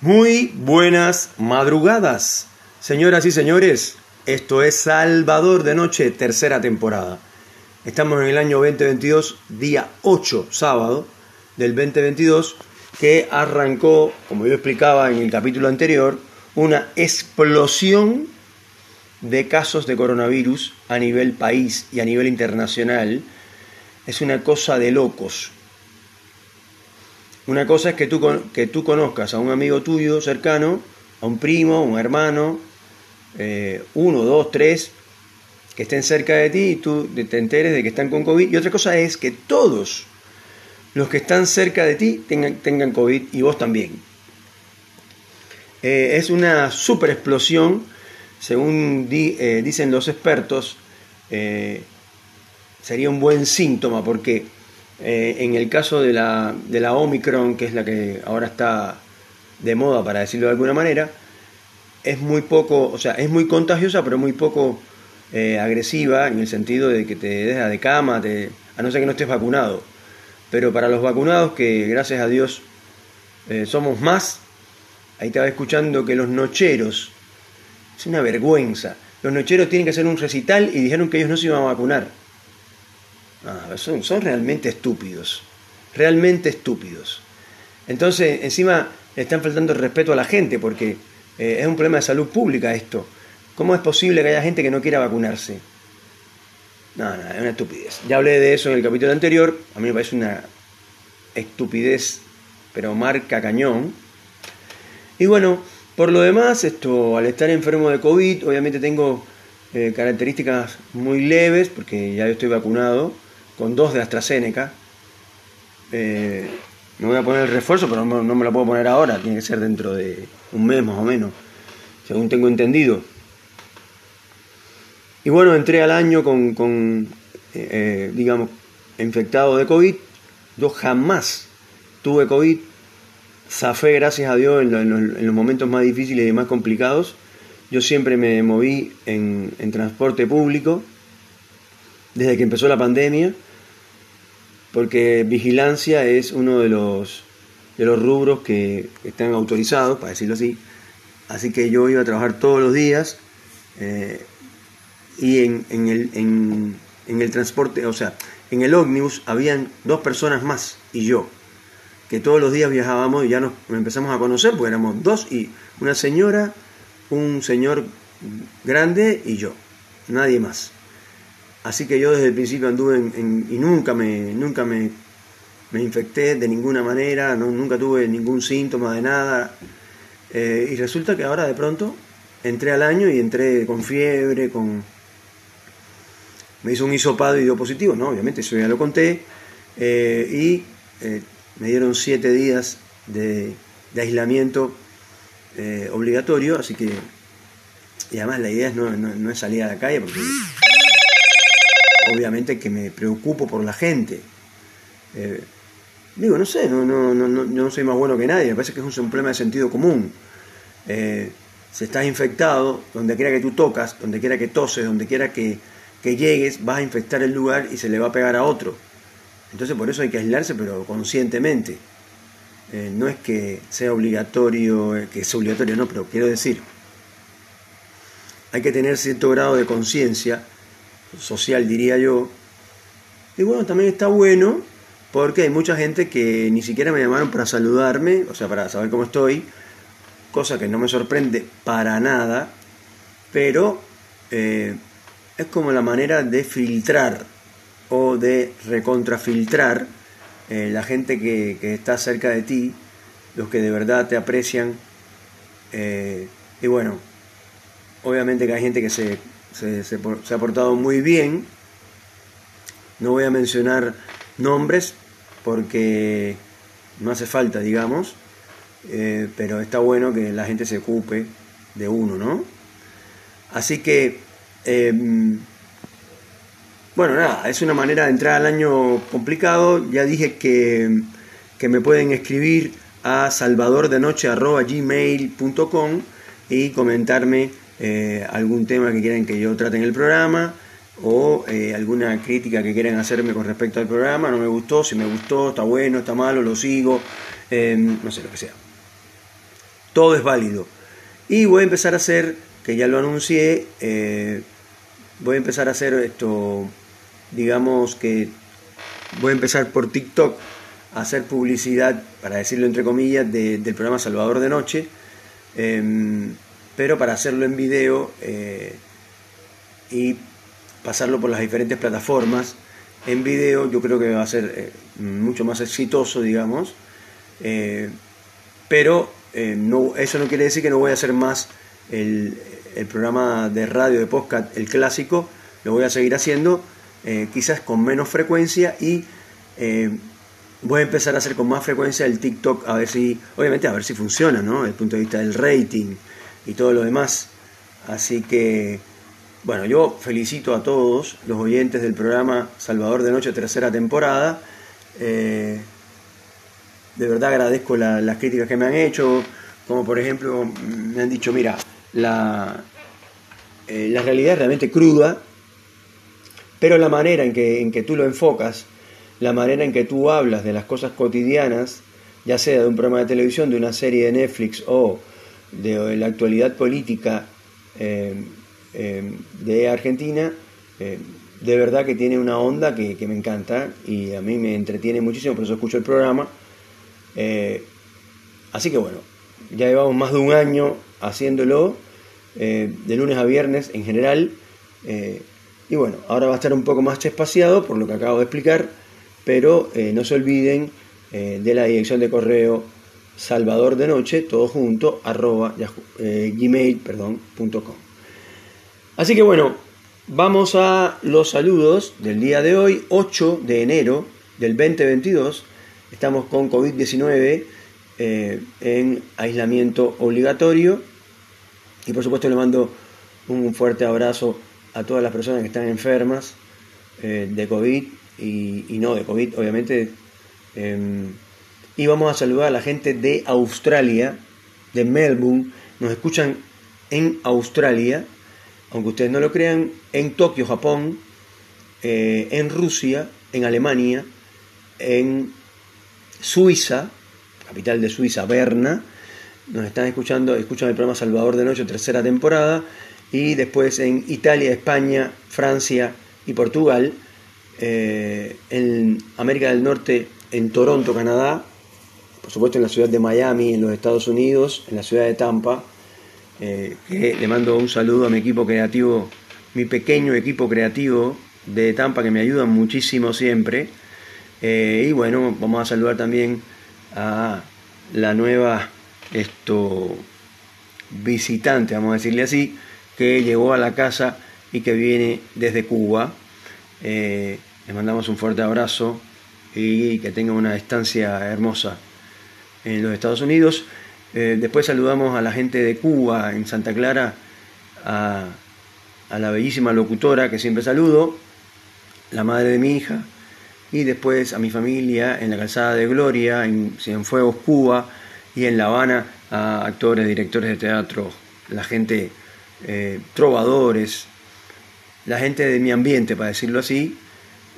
Muy buenas madrugadas, señoras y señores. Esto es Salvador de Noche, tercera temporada. Estamos en el año 2022, día 8, sábado del 2022, que arrancó, como yo explicaba en el capítulo anterior, una explosión de casos de coronavirus a nivel país y a nivel internacional. Es una cosa de locos. Una cosa es que tú, que tú conozcas a un amigo tuyo cercano, a un primo, un hermano, eh, uno, dos, tres, que estén cerca de ti y tú te enteres de que están con COVID. Y otra cosa es que todos los que están cerca de ti tengan, tengan COVID y vos también. Eh, es una super explosión, según eh, dicen los expertos, sería un buen síntoma porque eh, en el caso de la, de la Omicron, que es la que ahora está de moda, para decirlo de alguna manera, es muy poco, o sea, es muy contagiosa, pero muy poco eh, agresiva en el sentido de que te deja de cama, te, a no ser que no estés vacunado. Pero para los vacunados, que gracias a Dios eh, somos más, ahí estaba escuchando que los nocheros, es una vergüenza, los nocheros tienen que hacer un recital y dijeron que ellos no se iban a vacunar. Ah, son, son realmente estúpidos, realmente estúpidos. Entonces, encima le están faltando respeto a la gente porque eh, es un problema de salud pública esto. ¿Cómo es posible que haya gente que no quiera vacunarse? No, no, es una estupidez. Ya hablé de eso en el capítulo anterior. A mí me parece una estupidez, pero marca cañón. Y bueno, por lo demás, esto, al estar enfermo de COVID, obviamente tengo eh, características muy leves, porque ya yo estoy vacunado con dos de AstraZeneca. Eh, me voy a poner el refuerzo, pero no, me lo puedo poner ahora, tiene que ser dentro de un mes más o menos, según tengo entendido. Y bueno, entré al año con, eh, digamos, infectado de COVID. Yo jamás tuve COVID. Zafé, gracias a Dios, en, los momentos más difíciles y más complicados. Yo siempre me moví en, en transporte público desde que empezó la pandemia porque vigilancia es uno de los, de los rubros que están autorizados, para decirlo así. Así que yo iba a trabajar todos los días eh, y en, en, el, en, en, el transporte, o sea, en el ómnibus habían dos personas más y yo, que todos los días viajábamos y ya nos empezamos a conocer, porque éramos dos y una señora, un señor grande y yo, nadie más. Así que yo desde el principio anduve en, y nunca me, nunca me, me, infecté de ninguna manera, nunca tuve ningún síntoma de nada. Eh, y resulta que ahora de pronto entré al año y entré con fiebre, con... Me hizo un hisopado y dio positivo, ¿no? Obviamente, eso ya lo conté. Eh, y eh, me dieron siete días de, aislamiento obligatorio, así que... Y además la idea es no, no es salir a la calle porque obviamente que me preocupo por la gente. Eh, digo, no sé, no, no, no, no, no soy más bueno que nadie, me parece que es un problema de sentido común. Eh, si estás infectado, donde quiera que tú tocas, donde quiera que toses, donde quiera que, llegues, vas a infectar el lugar y se le va a pegar a otro. Entonces por eso hay que aislarse, pero conscientemente. Eh, no es que sea obligatorio, que es obligatorio, no, pero quiero decir, hay que tener cierto grado de conciencia social, diría yo. Y bueno, también está bueno porque hay mucha gente que ni siquiera me llamaron para saludarme, o sea, para saber cómo estoy, cosa que no me sorprende para nada, pero eh, es como la manera de filtrar o de recontrafiltrar eh, la gente que, está cerca de ti, los que de verdad te aprecian. Eh, y bueno, obviamente que hay gente que se se, ha portado muy bien. No voy a mencionar nombres porque no hace falta, digamos, eh, pero está bueno que la gente se ocupe de uno, ¿no? Así que, em, bueno, nada, es una manera de entrar al año complicado. Ya dije que, que me pueden escribir a salvadordenoche.gmail.com y comentarme eh, algún tema que quieran que yo trate en el programa o eh, alguna crítica que quieran hacerme con respecto al programa, no me gustó, si me gustó, está bueno, está malo, lo sigo, em, no sé, lo que sea. todo es válido. Y voy a empezar a hacer, que ya lo anuncié, eh, voy a empezar a hacer esto, digamos que voy a empezar por TikTok a hacer publicidad, para decirlo entre comillas, del programa Salvador de Noche, em, pero para hacerlo en video eh, y pasarlo por las diferentes plataformas. En video yo creo que va a ser eh, mucho más exitoso, digamos, eh, pero no, eso no quiere decir que no voy a hacer más el, el programa de radio de podcast, el clásico, lo voy a seguir haciendo, quizás con menos frecuencia y voy a empezar a hacer con más frecuencia el TikTok a ver si, obviamente a ver si funciona, ¿no? Desde el punto de vista del rating y todo lo demás. Así que, bueno, yo felicito a todos los oyentes del programa Salvador de Noche, tercera temporada. Eh, de verdad agradezco las críticas que me han hecho, como por ejemplo me han dicho, mira, la, eh, la realidad es realmente cruda, pero la manera en que, en que tú lo enfocas, la manera en que tú hablas de las cosas cotidianas, ya sea de un programa de televisión, de una serie de Netflix o de la actualidad política eh, eh, de Argentina, eh, de verdad que tiene una onda que, me encanta y a mí me entretiene muchísimo, por eso escucho el programa. así que bueno, ya llevamos más de un año haciéndolo, de lunes a viernes en general. y bueno, ahora va a estar un poco más espaciado por lo que acabo de explicar pero no se olviden de la dirección de correo salvador de noche, todo junto, arroba eh, gmail.com. Así que bueno, vamos a los saludos del día de hoy, 8 de enero del 2022. Estamos con COVID-19 en aislamiento obligatorio y por supuesto le mando un fuerte abrazo a todas las personas que están enfermas de COVID y, no de COVID, obviamente. Y vamos a saludar a la gente de Australia, de Melbourne. Nos escuchan en Australia, aunque ustedes no lo crean, en Tokio, Japón, eh, en Rusia, en Alemania, en Suiza, capital de Suiza, Berna. Nos están escuchando, escuchan el programa Salvador de Noche, tercera temporada. Y después en Italia, España, Francia y Portugal eh, en América del Norte, en Toronto, Canadá, por supuesto en la ciudad de Miami, en los Estados Unidos, en la ciudad de Tampa, eh, le mando un saludo a mi equipo creativo, mi pequeño equipo creativo de Tampa que me ayudan muchísimo siempre. Eh, y bueno, vamos a saludar también a la nueva esto, visitante, vamos a decirle así, que llegó a la casa y que viene desde Cuba. Les mandamos un fuerte abrazo y que tengan una estancia hermosa en los Estados Unidos. Eh, después saludamos a la gente de Cuba, en Santa Clara, a, la bellísima locutora que siempre saludo, la madre de mi hija, y después a mi familia en la calzada de Gloria, en Cienfuegos, Cuba, y en La Habana a actores, directores de teatro, la gente, eh, trovadores, la gente de mi ambiente, para decirlo así,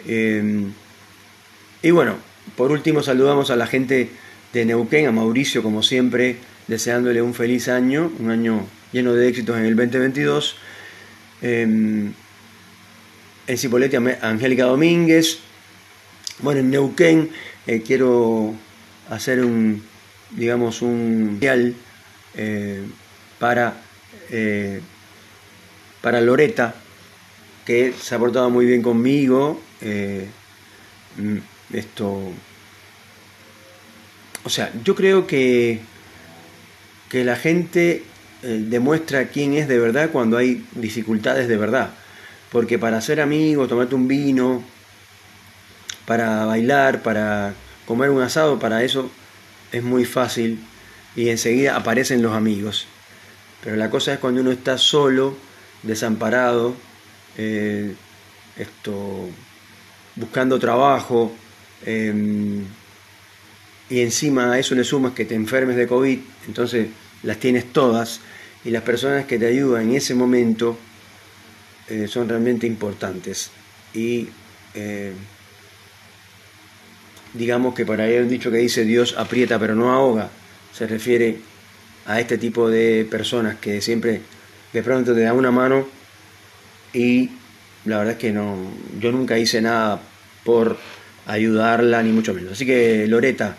Em, y bueno, por último saludamos a la gente de Neuquén, a Mauricio como siempre, deseándole un feliz año, un año lleno de éxitos en el 2022. en Cipolletti, Angélica Domínguez. Bueno, en Neuquén eh, quiero hacer un, digamos, un eh, para, eh, para Loreta, que se ha portado muy bien conmigo, eh, mm, esto, o sea, yo creo que, que la gente eh, demuestra quién es de verdad cuando hay dificultades de verdad. Porque para ser amigo, tomarte un vino, para bailar, para comer un asado, para eso es muy fácil y enseguida aparecen los amigos. Pero la cosa es cuando uno está solo, desamparado, eh, esto buscando trabajo, em, y encima a eso le sumas que te enfermes de COVID, entonces las tienes todas, y las personas que te ayudan en ese momento eh, son realmente importantes. Y eh, digamos que para ahí hay un dicho que dice Dios aprieta pero no ahoga, se refiere a este tipo de personas que siempre de pronto te dan una mano y la verdad es que no, yo nunca hice nada por ayudarla ni mucho menos. Así que Loreta,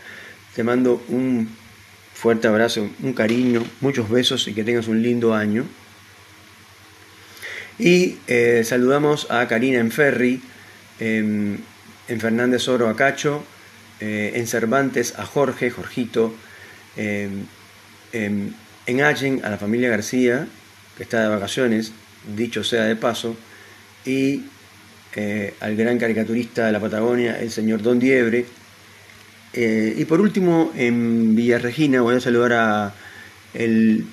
te mando un fuerte abrazo, un cariño, muchos besos y que tengas un lindo año. Y eh, saludamos a Karina en Ferry, en, Fernández Oro a Cacho, eh, en Cervantes a Jorge, Jorgito, en Allen a la familia García, que está de vacaciones, dicho sea de paso, y eh, al gran caricaturista de la Patagonia, el señor Don Diebre. Eh, y por último, en Villa Regina voy a saludar a el,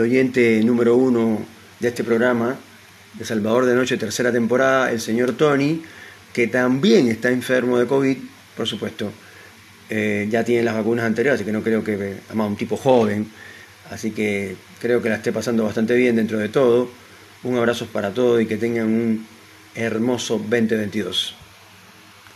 oyente número uno de este programa, de Salvador de Noche, tercera temporada, el señor Tony, que también está enfermo de COVID, por supuesto. Eh, ya tiene las vacunas anteriores, así que no creo que, además, un tipo joven, así que creo que la esté pasando bastante bien dentro de todo. Un abrazo para todos y que tengan un hermoso 2022.